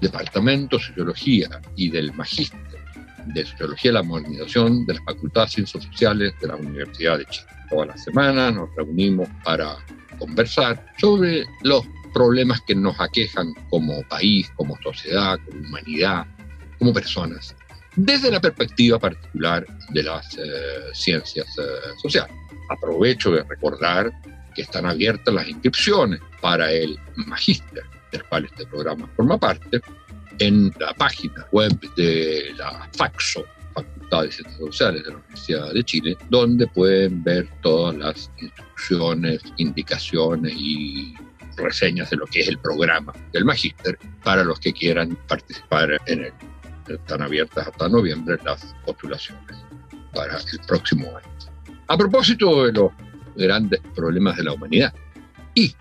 Departamento de Sociología y del Magíster de Sociología y la Modernización de la Facultad de Ciencias Sociales de la Universidad de Chile. Toda la semana nos reunimos para conversar sobre los problemas que nos aquejan como país, como sociedad, como humanidad, como personas, desde la perspectiva particular de las eh, ciencias eh, sociales. Aprovecho de recordar que están abiertas las inscripciones para el magíster del cual este programa forma parte, en la página web de la FAXO, Facultad de Ciencias Sociales de la Universidad de Chile, donde pueden ver todas las instrucciones, indicaciones y reseñas de lo que es el programa del magíster para los que quieran participar en él. Están abiertas hasta noviembre las postulaciones para el próximo año. A propósito de los grandes problemas de la humanidad y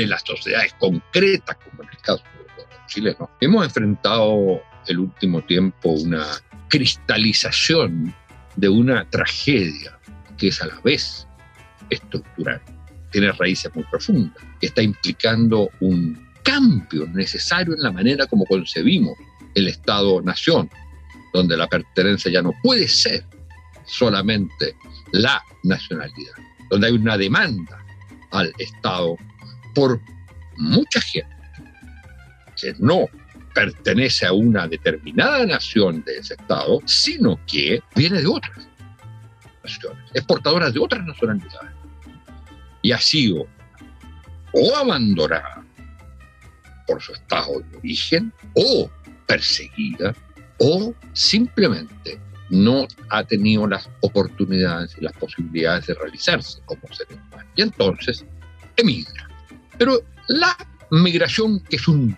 de las sociedades concretas, como en el caso de los chilenos, hemos enfrentado el último tiempo una cristalización de una tragedia que es a la vez estructural, tiene raíces muy profundas, que está implicando un cambio necesario en la manera como concebimos el Estado-nación, donde la pertenencia ya no puede ser solamente la nacionalidad, donde hay una demanda al Estado por mucha gente que no pertenece a una determinada nación de ese Estado, sino que viene de otras naciones, es portadora de otras nacionalidades. Y ha sido o abandonada por su estado de origen, o perseguida, o simplemente no ha tenido las oportunidades y las posibilidades de realizarse como ser humano. Y entonces emigra. Pero la migración, que es un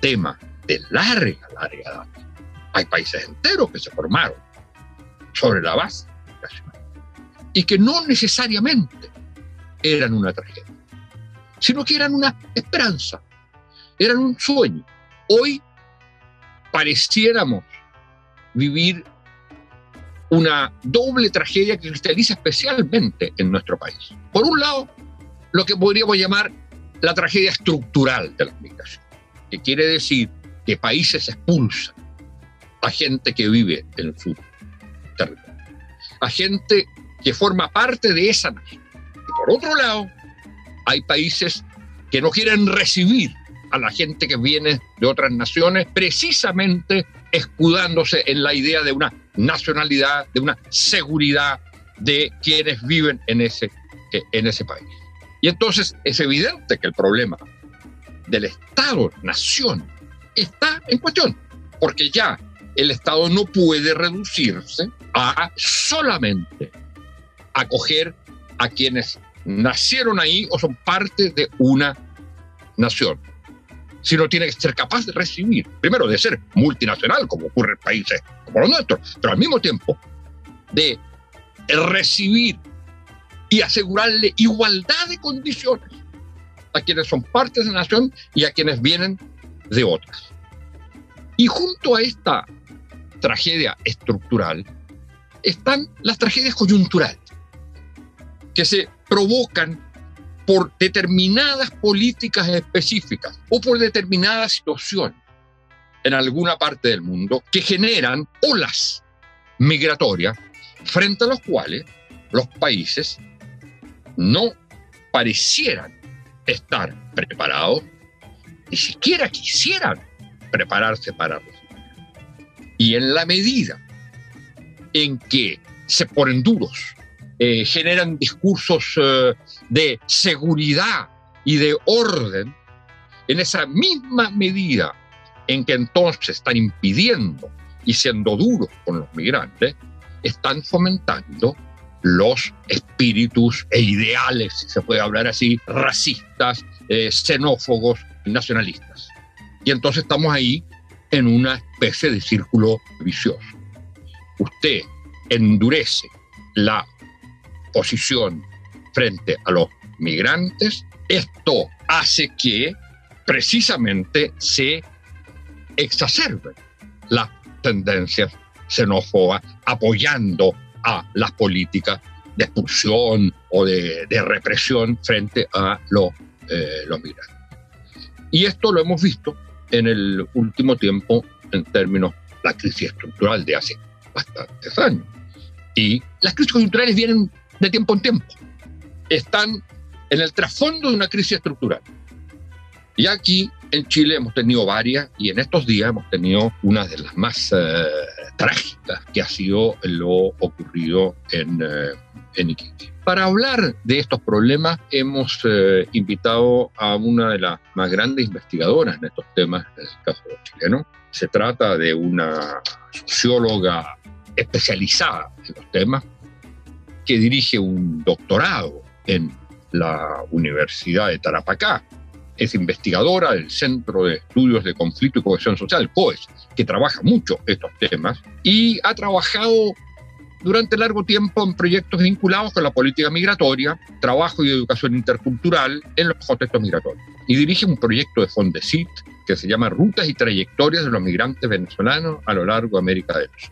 tema de larga, larga edad, hay países enteros que se formaron sobre la base migracional y que no necesariamente eran una tragedia, sino que eran una esperanza, eran un sueño. Hoy pareciéramos vivir una doble tragedia que cristaliza especialmente en nuestro país. Por un lado, lo que podríamos llamar la tragedia estructural de la migración, que quiere decir que países expulsan a gente que vive en su territorio, a gente que forma parte de esa nación. Y por otro lado, hay países que no quieren recibir a la gente que viene de otras naciones, precisamente escudándose en la idea de una nacionalidad, de una seguridad de quienes viven en ese, en ese país. Y entonces es evidente que el problema del Estado-nación está en cuestión, porque ya el Estado no puede reducirse a solamente acoger a quienes nacieron ahí o son parte de una nación, sino tiene que ser capaz de recibir, primero de ser multinacional, como ocurre en países como los nuestros, pero al mismo tiempo de recibir y asegurarle igualdad de condiciones a quienes son partes de la nación y a quienes vienen de otras. Y junto a esta tragedia estructural están las tragedias coyunturales, que se provocan por determinadas políticas específicas o por determinadas situaciones en alguna parte del mundo que generan olas migratorias frente a los cuales los países no parecieran estar preparados, ni siquiera quisieran prepararse para recibir. Y en la medida en que se ponen duros, eh, generan discursos eh, de seguridad y de orden, en esa misma medida en que entonces están impidiendo y siendo duros con los migrantes, están fomentando los espíritus e ideales, si se puede hablar así, racistas, eh, xenófobos, nacionalistas. Y entonces estamos ahí en una especie de círculo vicioso. Usted endurece la posición frente a los migrantes, esto hace que precisamente se exacerben las tendencias xenófobas apoyando a las políticas de expulsión o de, represión frente a eh, los migrantes. Y esto lo hemos visto en el último tiempo en términos de la crisis estructural de hace bastantes años. Y las crisis coyunturales vienen de tiempo en tiempo. Están en el trasfondo de una crisis estructural. Y aquí en Chile hemos tenido varias y en estos días hemos tenido una de las más eh, trágicas que ha sido lo ocurrido en, eh, en Iquique. Para hablar de estos problemas hemos eh, invitado a una de las más grandes investigadoras en estos temas, en el caso chileno. Se trata de una socióloga especializada en los temas que dirige un doctorado en la Universidad de Tarapacá. Es investigadora del Centro de Estudios de Conflicto y Cohesión Social, COES, que trabaja mucho estos temas y ha trabajado durante largo tiempo en proyectos vinculados con la política migratoria, trabajo y educación intercultural en los contextos migratorios. Y dirige un proyecto de Fondesit que se llama Rutas y Trayectorias de los Migrantes Venezolanos a lo largo de América del Sur.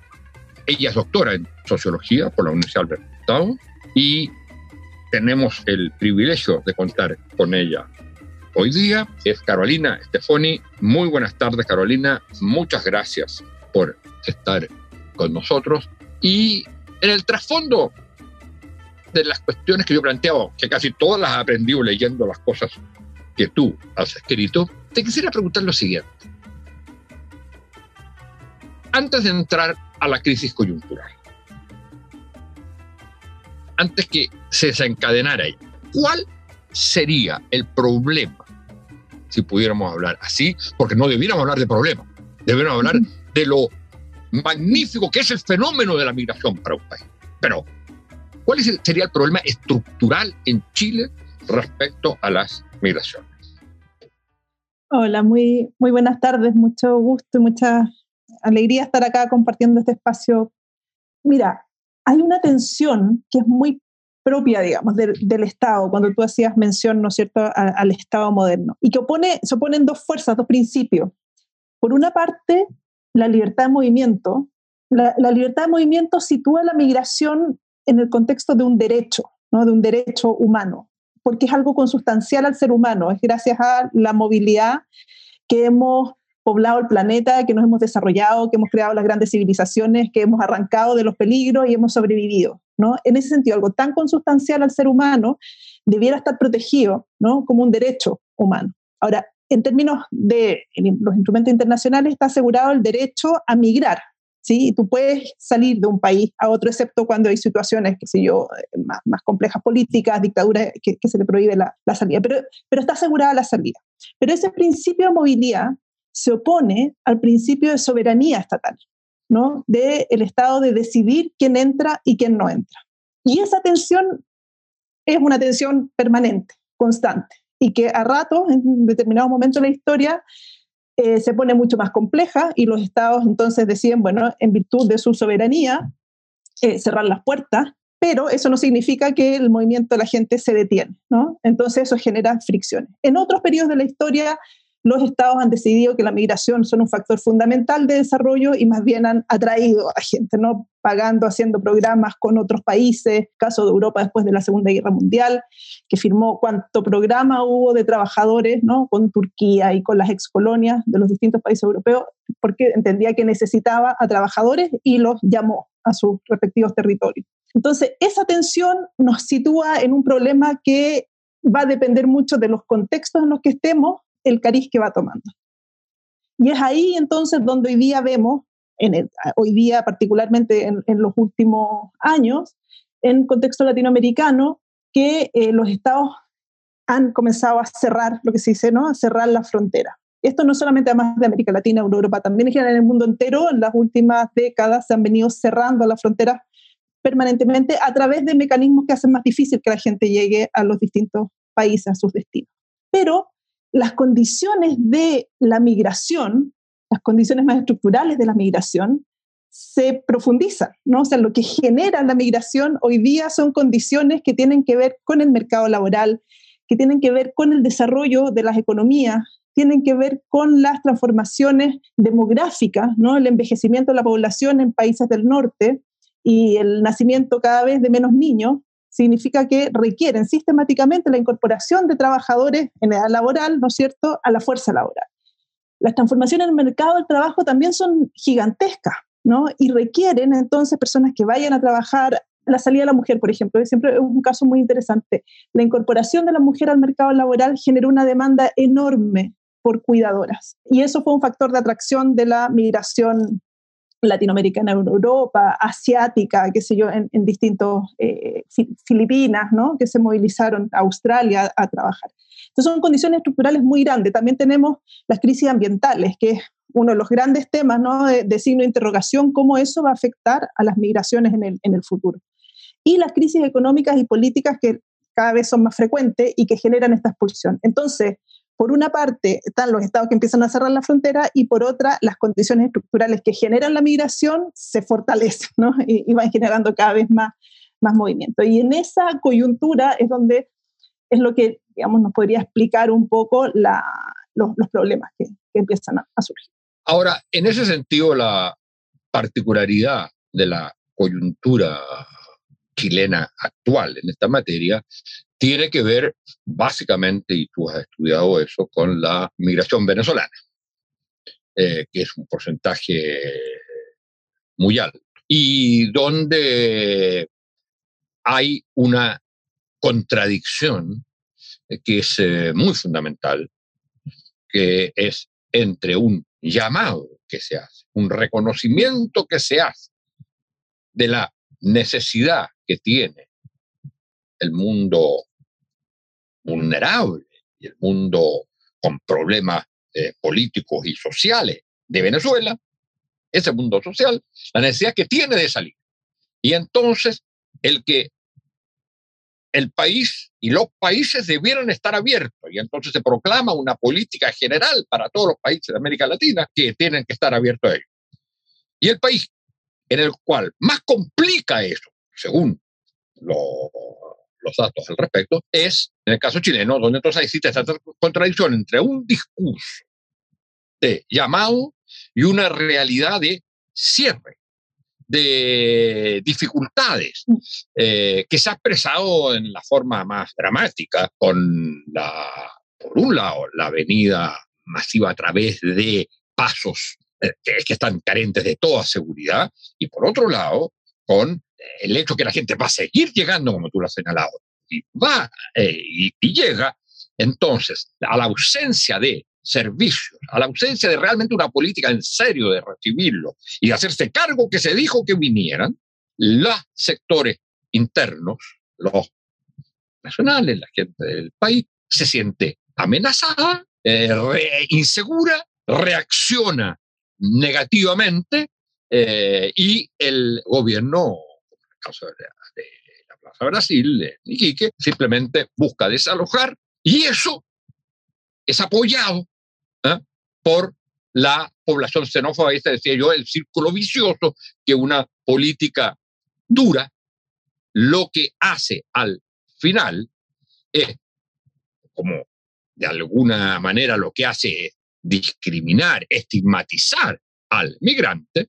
Ella es doctora en sociología por la Universidad Alberto y tenemos el privilegio de contar con ella hoy día. Es Carolina Stefoni. Muy buenas tardes, Carolina. Muchas gracias por estar con nosotros. Y en el trasfondo de las cuestiones que yo planteo, que casi todas las he aprendido leyendo las cosas que tú has escrito, te quisiera preguntar lo siguiente. Antes de entrar a la crisis coyuntural, antes que se desencadenara ¿cuál sería el problema si pudiéramos hablar así? Porque no debiéramos hablar de problemas, debiéramos hablar de lo magnífico que es el fenómeno de la migración para un país. Pero, ¿cuál sería el problema estructural en Chile respecto a las migraciones? Hola, muy, muy buenas tardes, mucho gusto y mucha alegría estar acá compartiendo este espacio. Mira, hay una tensión que es muy propia, digamos, del, Estado, cuando tú hacías mención, ¿no es cierto?, al Estado moderno, y que opone, se oponen dos fuerzas, dos principios. Por una parte, la libertad de movimiento. La, libertad de movimiento sitúa la migración en el contexto de un derecho, ¿no? de un derecho humano, porque es algo consustancial al ser humano. Es gracias a la movilidad que hemos poblado el planeta, que nos hemos desarrollado, que hemos creado las grandes civilizaciones, que hemos arrancado de los peligros y hemos sobrevivido. ¿No? En ese sentido, algo tan consustancial al ser humano debiera estar protegido ¿no? como un derecho humano. Ahora, en términos de los instrumentos internacionales, está asegurado el derecho a migrar. ¿sí? Tú puedes salir de un país a otro, excepto cuando hay situaciones, qué sé yo, más, más complejas políticas, dictaduras, que, se le prohíbe la, la, salida. Pero, pero está asegurada la salida. Pero ese principio de movilidad se opone al principio de soberanía estatal, ¿no? Del el Estado de decidir quién entra y quién no entra. Y esa tensión es una tensión permanente, constante y que a ratos, en determinados momentos de la historia, eh, se pone mucho más compleja y los estados entonces deciden, bueno, en virtud de su soberanía, eh, cerrar las puertas, pero eso no significa que el movimiento de la gente se detiene, ¿no? Entonces eso genera fricciones. En otros periodos de la historia los estados han decidido que la migración son un factor fundamental de desarrollo y más bien han atraído a gente, ¿no? Pagando, haciendo programas con otros países, caso de Europa después de la Segunda Guerra Mundial, que firmó cuánto programa hubo de trabajadores, ¿no? Con Turquía y con las excolonias de los distintos países europeos, porque entendía que necesitaba a trabajadores y los llamó a sus respectivos territorios. Entonces, esa tensión nos sitúa en un problema que va a depender mucho de los contextos en los que estemos el cariz que va tomando. Y es ahí entonces donde hoy día vemos, en hoy día particularmente en, los últimos años, en contexto latinoamericano, que eh, los estados han comenzado a cerrar, lo que se dice, ¿no? A cerrar la frontera. Esto no solamente además de América Latina, Europa, también en el mundo entero, en las últimas décadas se han venido cerrando las fronteras permanentemente a través de mecanismos que hacen más difícil que la gente llegue a los distintos países, a sus destinos. Pero las condiciones de la migración las condiciones más estructurales de la migración, se profundiza, ¿no? O sea, lo que genera la migración hoy día son condiciones que tienen que ver con el mercado laboral, que tienen que ver con el desarrollo de las economías, tienen que ver con las transformaciones demográficas, ¿no? El envejecimiento de la población en países del norte y el nacimiento cada vez de menos niños significa que requieren sistemáticamente la incorporación de trabajadores en edad laboral, ¿no es cierto?, a la fuerza laboral. Las transformaciones en el mercado del trabajo también son gigantescas, ¿no? Y requieren entonces personas que vayan a trabajar. La salida de la mujer, por ejemplo, es siempre un caso muy interesante. La incorporación de la mujer al mercado laboral generó una demanda enorme por cuidadoras. Y eso fue un factor de atracción de la migración latinoamericana en Europa, asiática, qué sé yo, en, distintos eh, Filipinas, ¿no? que se movilizaron a Australia a, a trabajar. Entonces son condiciones estructurales muy grandes. También tenemos las crisis ambientales, que es uno de los grandes temas ¿no? de, signo de interrogación, cómo eso va a afectar a las migraciones en el, en el futuro. Y las crisis económicas y políticas que cada vez son más frecuentes y que generan esta expulsión. Entonces, por una parte están los estados que empiezan a cerrar la frontera y por otra las condiciones estructurales que generan la migración se fortalecen ¿no? y, van generando cada vez más, más movimiento. Y en esa coyuntura es donde es lo que, digamos, nos podría explicar un poco la, los, problemas que, que empiezan a, surgir. Ahora, en ese sentido, la particularidad de la coyuntura chilena actual en esta materia tiene que ver básicamente, y tú has estudiado eso, con la migración venezolana, eh, que es un porcentaje muy alto, y donde hay una contradicción que es eh, muy fundamental, que es entre un llamado que se hace, un reconocimiento que se hace de la necesidad que tiene el mundo vulnerable y el mundo con problemas eh, políticos y sociales de Venezuela, ese mundo social, la necesidad que tiene de salir. Y entonces el que el país y los países debieran estar abiertos y entonces se proclama una política general para todos los países de América Latina que tienen que estar abiertos a ello. Y el país en el cual más complica eso, según los datos al respecto, es en el caso chileno, donde entonces existe esta contradicción entre un discurso de llamado y una realidad de cierre de dificultades mm. eh, que se ha expresado en la forma más dramática con la, por un lado, la venida masiva a través de pasos eh, que están carentes de toda seguridad y por otro lado, con el hecho que la gente va a seguir llegando, como tú lo has señalado, y va eh, y llega, entonces, a la ausencia de servicios, a la ausencia de realmente una política en serio de recibirlo y de hacerse cargo que se dijo que vinieran, los sectores internos, los nacionales, la gente del país, se siente amenazada, eh, insegura, reacciona negativamente eh, y el gobierno, caso de, la Plaza Brasil, de Iquique, simplemente busca desalojar y eso es apoyado ¿eh? por la población xenófoba, este decía yo, el círculo vicioso que una política dura lo que hace al final es, como de alguna manera lo que hace es discriminar, estigmatizar al migrante,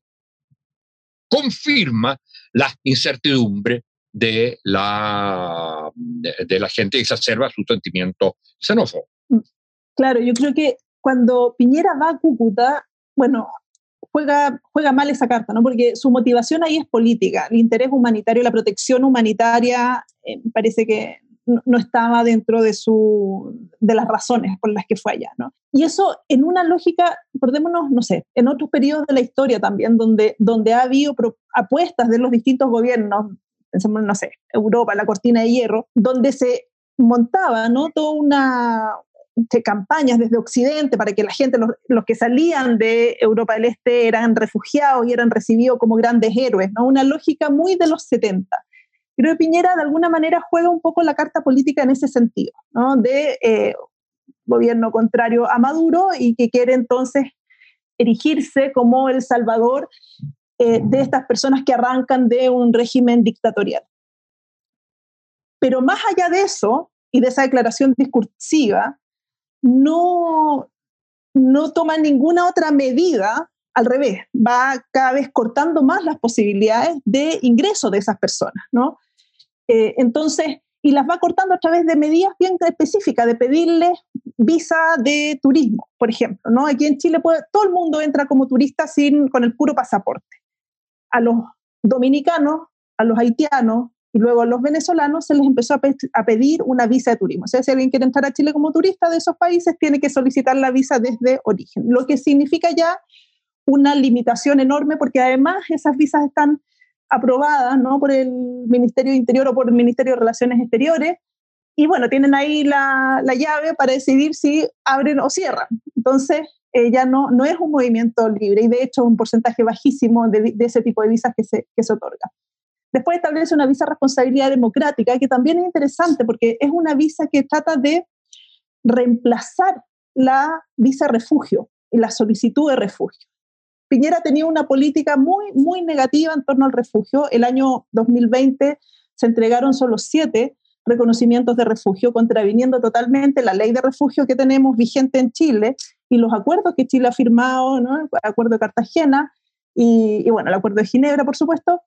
confirma la incertidumbre de la, de, la gente y exacerba su sentimiento xenófobo. Claro, yo creo que cuando Piñera va a Cúcuta, bueno, juega, juega mal esa carta, ¿no? Porque su motivación ahí es política, el interés humanitario, la protección humanitaria, eh, parece que no, estaba dentro de, su, de las razones por las que fue allá, ¿no? Y eso en una lógica, acordémonos, no sé, en otros periodos de la historia también, donde, donde ha habido apuestas de los distintos gobiernos, pensemos, no sé, Europa, la cortina de hierro, donde se montaba, ¿no? Toda una, de campañas desde Occidente para que la gente, los, que salían de Europa del Este eran refugiados y eran recibidos como grandes héroes, ¿no? Una lógica muy de los 70. Creo que Piñera de alguna manera juega un poco la carta política en ese sentido, ¿no? De eh, gobierno contrario a Maduro y que quiere entonces erigirse como el salvador eh, de estas personas que arrancan de un régimen dictatorial. Pero más allá de eso y de esa declaración discursiva, no, no toma ninguna otra medida, al revés, va cada vez cortando más las posibilidades de ingreso de esas personas, ¿no? Eh, entonces, y las va cortando a través de medidas bien específicas, de pedirles visa de turismo, por ejemplo, ¿no? Aquí en Chile todo el mundo entra como turista sin, con el puro pasaporte. A los dominicanos, a los haitianos, y luego a los venezolanos se les empezó a, pedir una visa de turismo. O sea, si alguien quiere entrar a Chile como turista de esos países, tiene que solicitar la visa desde origen, lo que significa ya una limitación enorme porque además esas visas están aprobadas ¿no? por el Ministerio de Interior o por el Ministerio de Relaciones Exteriores y bueno, tienen ahí la, la llave para decidir si abren o cierran. Entonces, eh, ya no, no es un movimiento libre y de hecho un porcentaje bajísimo de, de ese tipo de visas que se, que se otorga. Después establece una visa responsabilidad democrática, que también es interesante porque es una visa que trata de reemplazar la visa refugio y la solicitud de refugio. Piñera tenía una política muy, muy negativa en torno al refugio. El año 2020 se entregaron solo siete reconocimientos de refugio, contraviniendo totalmente la ley de refugio que tenemos vigente en Chile y los acuerdos que Chile ha firmado, ¿no? el acuerdo de Cartagena y, bueno, el acuerdo de Ginebra, por supuesto,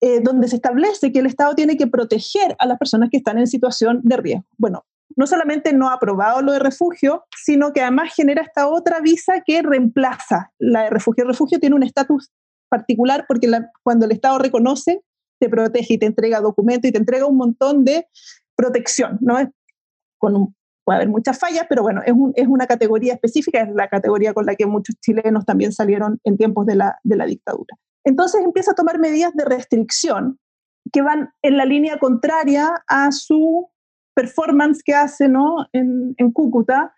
eh, donde se establece que el Estado tiene que proteger a las personas que están en situación de riesgo. Bueno, no solamente no ha aprobado lo de refugio, sino que además genera esta otra visa que reemplaza la de refugio. El refugio tiene un estatus particular porque cuando el Estado reconoce, te protege y te entrega documentos y te entrega un montón de protección, ¿no? Con puede haber muchas fallas, pero bueno, es, es, una categoría específica, es la categoría con la que muchos chilenos también salieron en tiempos de la, de la dictadura. Entonces empieza a tomar medidas de restricción que van en la línea contraria a su performance que hace ¿no? en, Cúcuta.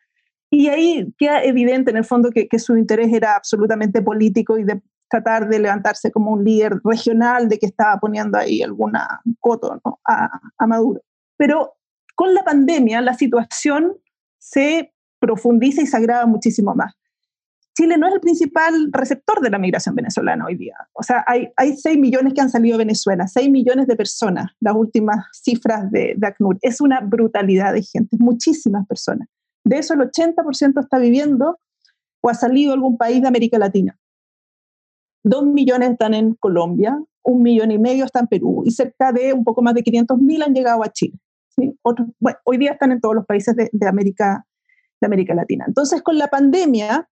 Y ahí queda evidente en el fondo que, su interés era absolutamente político y de tratar de levantarse como un líder regional, de que estaba poniendo ahí alguna coto a, a Maduro. Pero con la pandemia la situación se profundiza y se agrava muchísimo más. Chile no es el principal receptor de la migración venezolana hoy día. O sea, hay, hay 6 millones que han salido de Venezuela, 6 millones de personas, las últimas cifras de, de ACNUR. Es una brutalidad de gente, muchísimas personas. De eso el 80% está viviendo o ha salido a algún país de América Latina. Dos millones están en Colombia, un millón y medio están en Perú y cerca de un poco más de 500 mil han llegado a Chile. hoy día están en todos los países de, de, América, de América Latina. Entonces, con la pandemia,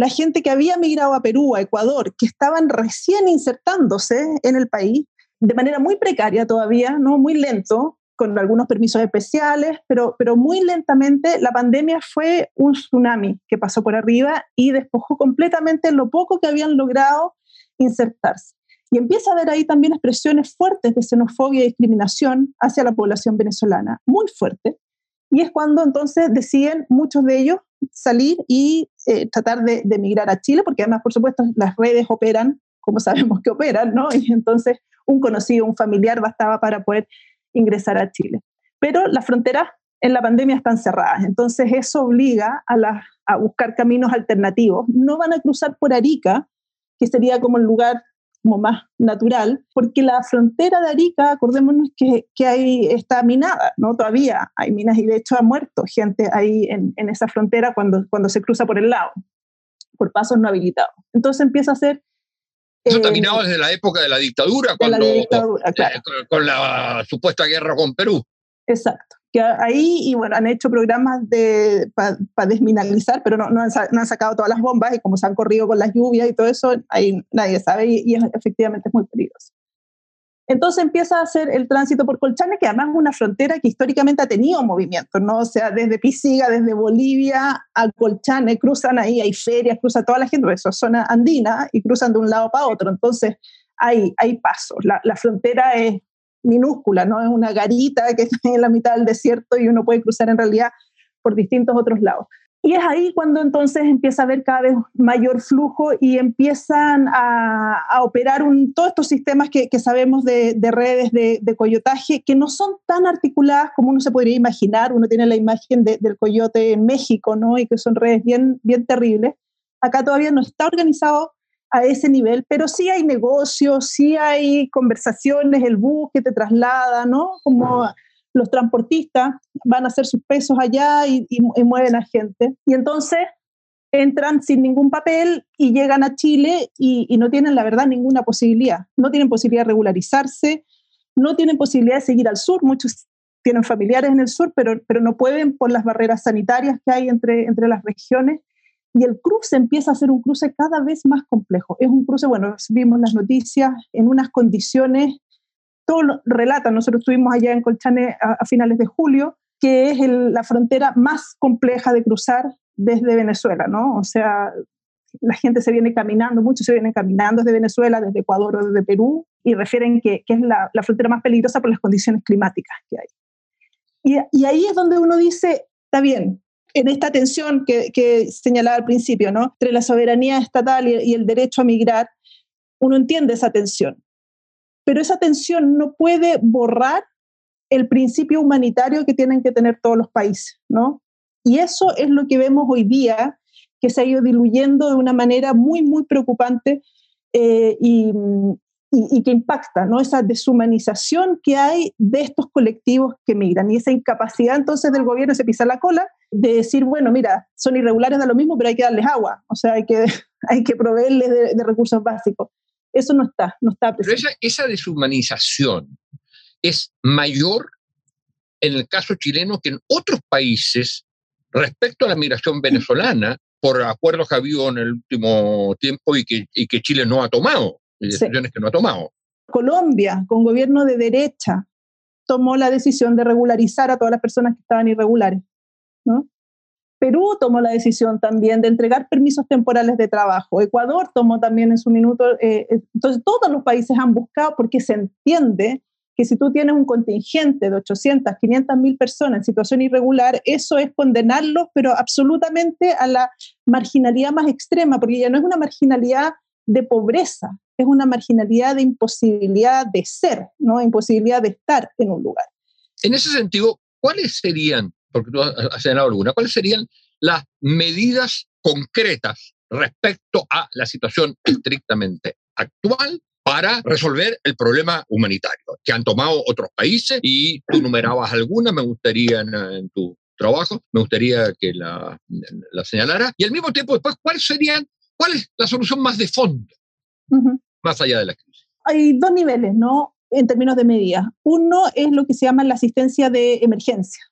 la gente que había migrado a Perú, a Ecuador, que estaban recién insertándose en el país, de manera muy precaria todavía, ¿no? muy lento, con algunos permisos especiales, pero, pero muy lentamente la pandemia fue un tsunami que pasó por arriba y despojó completamente lo poco que habían logrado insertarse. Y empieza a haber ahí también expresiones fuertes de xenofobia y discriminación hacia la población venezolana, muy fuerte. Y es cuando entonces deciden muchos de ellos salir y eh, tratar de, emigrar a Chile, porque además, por supuesto, las redes operan como sabemos que operan, ¿no? Y entonces un conocido, un familiar bastaba para poder ingresar a Chile. Pero las fronteras en la pandemia están cerradas, entonces eso obliga a, a buscar caminos alternativos. No van a cruzar por Arica, que sería como el lugar como más natural, porque la frontera de Arica, acordémonos que, que ahí está minada, ¿no? Todavía hay minas y de hecho ha muerto gente ahí en, en esa frontera cuando, cuando se cruza por el lado, por pasos no habilitados. Entonces empieza a ser... Eso está minado desde la época de la dictadura, cuando, la dictadura, eh, claro. con la supuesta guerra con Perú. Exacto que ahí, y bueno, han hecho programas para pa desmineralizar, pero no, no, han, no, han, sacado todas las bombas y como se han corrido con las lluvias y todo eso, ahí nadie sabe y, y es, efectivamente es muy peligroso. Entonces empieza a hacer el tránsito por Colchane, que además es una frontera que históricamente ha tenido movimiento, ¿no? O sea, desde Pisiga, desde Bolivia a Colchane, cruzan ahí, hay ferias, cruza toda la gente, eso es zona andina, y cruzan de un lado para otro. Entonces hay, hay pasos. La, la frontera es minúscula, ¿no? Es una garita que está en la mitad del desierto y uno puede cruzar en realidad por distintos otros lados. Y es ahí cuando entonces empieza a haber cada vez mayor flujo y empiezan a, operar un, todos estos sistemas que, sabemos de, de redes de, de, coyotaje, que no son tan articuladas como uno se podría imaginar. Uno tiene la imagen de, del coyote en México, ¿no? Y que son redes bien, bien terribles. Acá todavía no está organizado a ese nivel, pero sí hay negocios, sí hay conversaciones, el bus que te traslada, ¿no? Como los transportistas van a hacer sus pesos allá y, mueven a gente. Y entonces entran sin ningún papel y llegan a Chile y, y, no tienen, la verdad, ninguna posibilidad. No tienen posibilidad de regularizarse, no tienen posibilidad de seguir al sur. Muchos tienen familiares en el sur, pero, pero no pueden por las barreras sanitarias que hay entre, entre las regiones. Y el cruce empieza a ser un cruce cada vez más complejo. Es un cruce, bueno, vimos las noticias en unas condiciones, todo lo relata, nosotros estuvimos allá en Colchane a, finales de julio, que es la frontera más compleja de cruzar desde Venezuela, ¿no? O sea, la gente se viene caminando, muchos se vienen caminando desde Venezuela, desde Ecuador o desde Perú, y refieren que, que es la, la, frontera más peligrosa por las condiciones climáticas que hay. Y, y, ahí es donde uno dice, está bien, en esta tensión que, que señalaba al principio, ¿no? Entre la soberanía estatal y, el derecho a migrar, uno entiende esa tensión. Pero esa tensión no puede borrar el principio humanitario que tienen que tener todos los países, ¿no? Y eso es lo que vemos hoy día, que se ha ido diluyendo de una manera muy, muy preocupante eh, y, y, que impacta, ¿no? Esa deshumanización que hay de estos colectivos que migran y esa incapacidad entonces del gobierno se pisa la cola de decir, bueno, mira, son irregulares da lo mismo, pero hay que darles agua, o sea, hay que, hay que proveerles de, recursos básicos. Eso no está, no está presente. Pero esa, esa deshumanización es mayor en el caso chileno que en otros países respecto a la migración venezolana, por acuerdos que ha habido en el último tiempo y que, y que Chile no ha tomado decisiones que no ha tomado. Colombia, con gobierno de derecha, tomó la decisión de regularizar a todas las personas que estaban irregulares. Perú tomó la decisión también de entregar permisos temporales de trabajo. Ecuador tomó también en su minuto. Eh, eh, entonces, todos los países han buscado porque se entiende que si tú tienes un contingente de 800, 500 mil personas en situación irregular, eso es condenarlos, pero absolutamente a la marginalidad más extrema, porque ya no es una marginalidad de pobreza, es una marginalidad de imposibilidad de ser, ¿no? imposibilidad de estar en un lugar. En ese sentido, ¿cuáles serían, porque tú has señalado alguna, cuáles serían las medidas concretas respecto a la situación estrictamente actual para resolver el problema humanitario que han tomado otros países y tú numerabas algunas, me gustaría en, tu trabajo, me gustaría que la, la señalara. Y al mismo tiempo, después, ¿cuál serían, cuál es la solución más de fondo? más allá de la crisis? Hay dos niveles, ¿no? En términos de medidas. Uno es lo que se llama la asistencia de emergencia.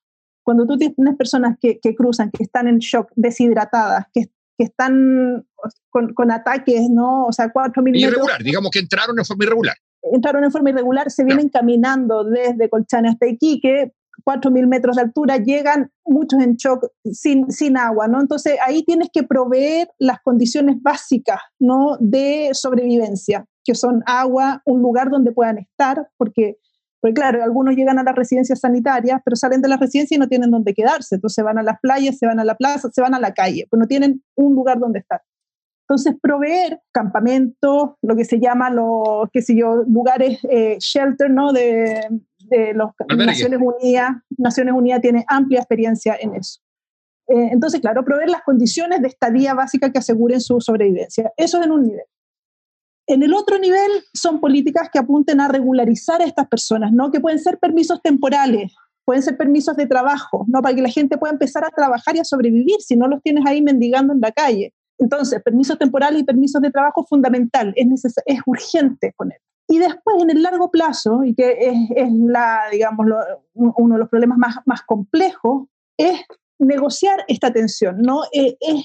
Cuando tú tienes personas que, que cruzan, que están en shock, deshidratadas, que, que están con, con, ataques, ¿no? O sea, cuatro milímetros. Irregular, digamos que entraron en forma irregular. Entraron en forma irregular, se vienen caminando desde Colchane hasta Iquique, 4.000 metros de altura, llegan muchos en shock sin, sin agua, ¿no? Entonces ahí tienes que proveer las condiciones básicas, ¿no? De sobrevivencia, que son agua, un lugar donde puedan estar, porque, porque claro, algunos llegan a las residencias sanitarias, pero salen de la residencia y no tienen dónde quedarse, entonces van a las playas, se van a la plaza, se van a la calle, pues no tienen un lugar donde estar. Entonces, proveer campamentos, lo que se llama los, qué sé yo, lugares eh, shelter, ¿no? De, de las Naciones Unidas. Naciones Unidas tiene amplia experiencia en eso. Eh, entonces, claro, proveer las condiciones de estadía básica que aseguren su sobrevivencia. Eso es en un nivel. En el otro nivel son políticas que apunten a regularizar a estas personas, ¿no? Que pueden ser permisos temporales, pueden ser permisos de trabajo, ¿no? Para que la gente pueda empezar a trabajar y a sobrevivir, si no los tienes ahí mendigando en la calle. Entonces, permisos temporales y permisos de trabajo fundamental, es, es urgente poner. Y después, en el largo plazo, y que es, la, digamos, uno de los problemas más, más complejos, es negociar esta tensión, ¿no? Eh, es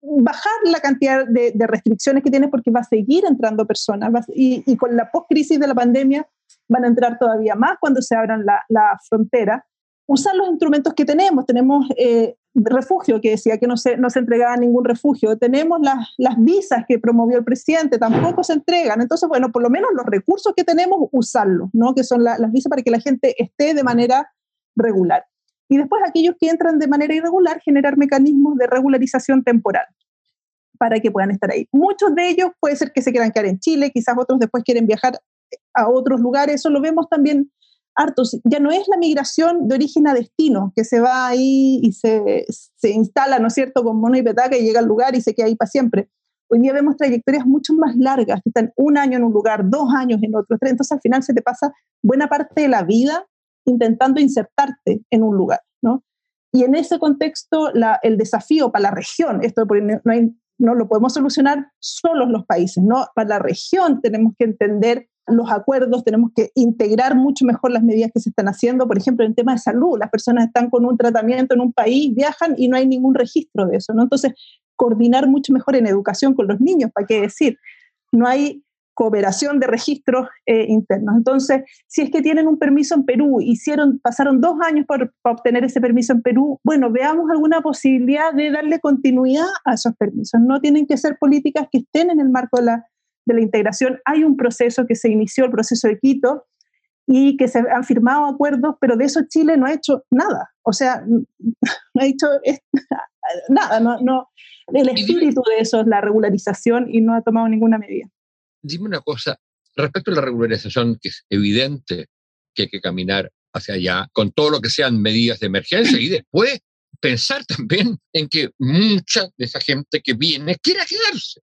bajar la cantidad de, de, restricciones que tiene porque va a seguir entrando personas y, y, con la post-crisis de la pandemia van a entrar todavía más cuando se abran la, la frontera. Usar los instrumentos que tenemos. Tenemos eh, refugio, que decía que no se, no se entregaba ningún refugio. Tenemos las, las visas que promovió el presidente, tampoco se entregan. Entonces, bueno, por lo menos los recursos que tenemos, usarlos, ¿no? Que son las visas para que la gente esté de manera regular. Y después aquellos que entran de manera irregular, generar mecanismos de regularización temporal para que puedan estar ahí. Muchos de ellos puede ser que se quieran quedar en Chile, quizás otros después quieren viajar a otros lugares. Eso lo vemos también hartos. Ya no es la migración de origen a destino, que se va ahí y se, se instala, ¿no es cierto?, con mono y petaca y llega al lugar y se queda ahí para siempre. Hoy día vemos trayectorias mucho más largas, que están un año en un lugar, dos años en otro, tres. Entonces al final se te pasa buena parte de la vida intentando insertarte en un lugar, ¿no? Y en ese contexto, el desafío para la región, esto no, no lo podemos solucionar solos los países, ¿no? Para la región tenemos que entender los acuerdos, tenemos que integrar mucho mejor las medidas que se están haciendo. Por ejemplo, en tema de salud, las personas están con un tratamiento en un país, viajan y no hay ningún registro de eso, ¿no? Entonces, coordinar mucho mejor en educación con los niños, ¿para qué decir? No hay cooperación de registros eh, internos. Entonces, si es que tienen un permiso en Perú, hicieron, pasaron dos años para obtener ese permiso en Perú, bueno, veamos alguna posibilidad de darle continuidad a esos permisos. No tienen que ser políticas que estén en el marco de la, de la integración. Hay un proceso que se inició, el proceso de Quito, y que se han firmado acuerdos, pero de eso Chile no ha hecho nada. O sea, no ha hecho nada, no, no, el espíritu de eso es la regularización y no ha tomado ninguna medida. Dime una cosa, respecto a la regularización, que es evidente que hay que caminar hacia allá con todo lo que sean medidas de emergencia y después pensar también en que mucha de esa gente que viene quiera quedarse.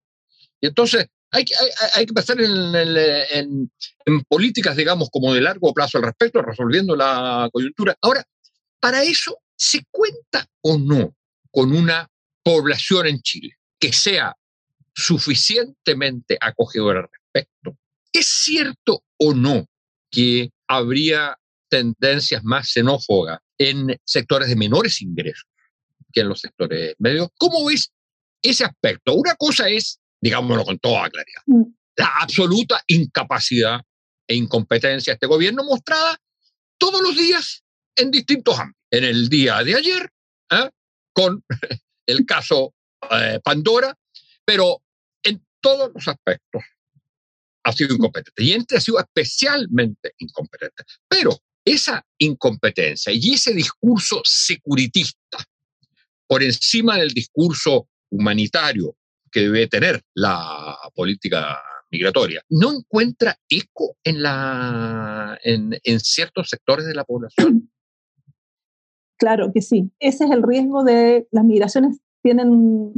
Y entonces hay que, hay, que pensar en, en, en, políticas, digamos, como de largo plazo al respecto, resolviendo la coyuntura. Ahora, para eso, ¿se cuenta o no con una población en Chile que sea suficientemente acogedora al respecto. ¿Es cierto o no que habría tendencias más xenófobas en sectores de menores ingresos que en los sectores medios? ¿Cómo ves ese aspecto? Una cosa es, digámoslo con toda claridad, mm. la absoluta incapacidad e incompetencia de este gobierno mostrada todos los días en distintos ámbitos. En el día de ayer, ¿eh? con el caso eh, Pandora, pero todos los aspectos ha sido incompetente. Y este ha sido especialmente incompetente. Pero esa incompetencia y ese discurso securitista por encima del discurso humanitario que debe tener la política migratoria, no encuentra eco en, la, en, en ciertos sectores de la población. Claro que sí. Ese es el riesgo de las migraciones tienen,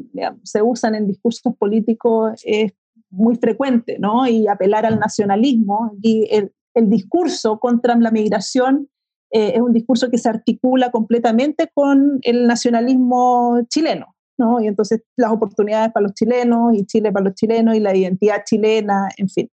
se usan en discursos políticos es muy frecuente, ¿no? Y apelar al nacionalismo. Y el, el discurso contra la migración eh, es un discurso que se articula completamente con el nacionalismo chileno, ¿no? Y entonces las oportunidades para los chilenos y Chile para los chilenos y la identidad chilena, en fin.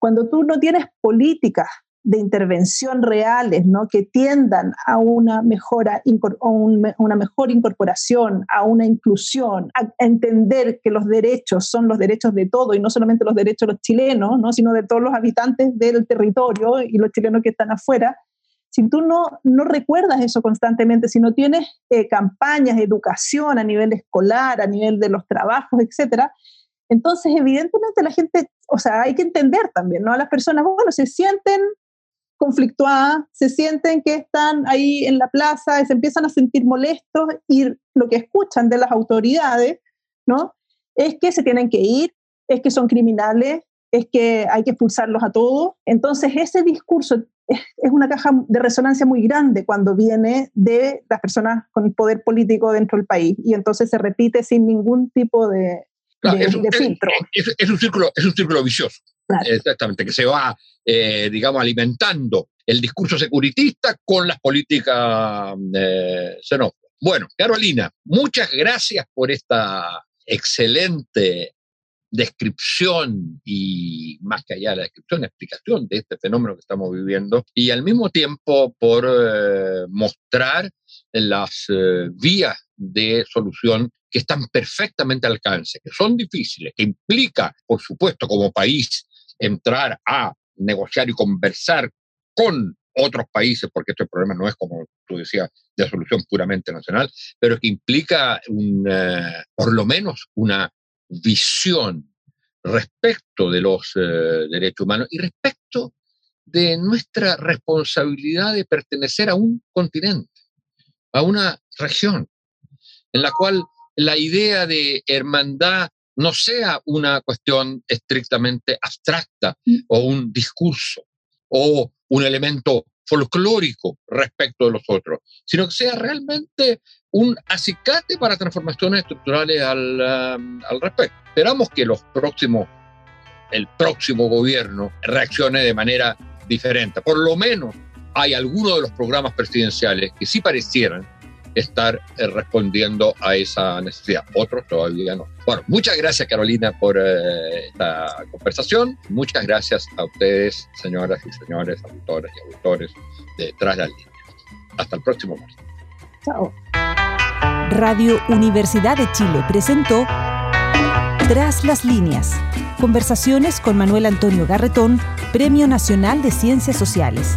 Cuando tú no tienes políticas de intervención reales, ¿no? que tiendan a una, mejora, una mejor incorporación, a una inclusión, a entender que los derechos son los derechos de todos y no solamente los derechos de los chilenos, ¿no? sino de todos los habitantes del territorio y los chilenos que están afuera. Si tú no, no recuerdas eso constantemente, si no tienes eh, campañas educación a nivel escolar, a nivel de los trabajos, etcétera, entonces evidentemente la gente, o sea, hay que entender también, ¿no? A las personas, bueno, se sienten conflictuadas, se sienten que están ahí en la plaza, y se empiezan a sentir molestos y lo que escuchan de las autoridades, ¿no? Es que se tienen que ir, es que son criminales, es que hay que expulsarlos a todos. Entonces ese discurso es, una caja de resonancia muy grande cuando viene de las personas con poder político dentro del país y entonces se repite sin ningún tipo de, filtro. Es, un círculo, es un círculo vicioso. Exactamente, que se va, eh, digamos, alimentando el discurso securitista con las políticas eh, xenófobas. Bueno, Carolina, muchas gracias por esta excelente descripción y más que allá la descripción, explicación de este fenómeno que estamos viviendo y al mismo tiempo por eh, mostrar las eh, vías de solución que están perfectamente al alcance, que son difíciles, que implica, por supuesto, como país entrar a negociar y conversar con otros países, porque este problema no es, como tú decías, de solución puramente nacional, pero que implica un, eh, por lo menos una visión respecto de los eh, derechos humanos y respecto de nuestra responsabilidad de pertenecer a un continente, a una región, en la cual la idea de hermandad no sea una cuestión estrictamente abstracta mm. o un discurso o un elemento folclórico respecto de los otros, sino que sea realmente un acicate para transformaciones estructurales al, um, al respecto. Esperamos que los próximos, el próximo gobierno reaccione de manera diferente. Por lo menos hay algunos de los programas presidenciales que sí parecieran estar eh, respondiendo a esa necesidad. Otros todavía no. Bueno, muchas gracias Carolina por eh, esta conversación. Muchas gracias a ustedes, señoras y señores, autores y autores de Tras las Líneas. Hasta el próximo martes. Chao. Radio Universidad de Chile presentó Tras las líneas. Conversaciones con Manuel Antonio Garretón, Premio Nacional de Ciencias Sociales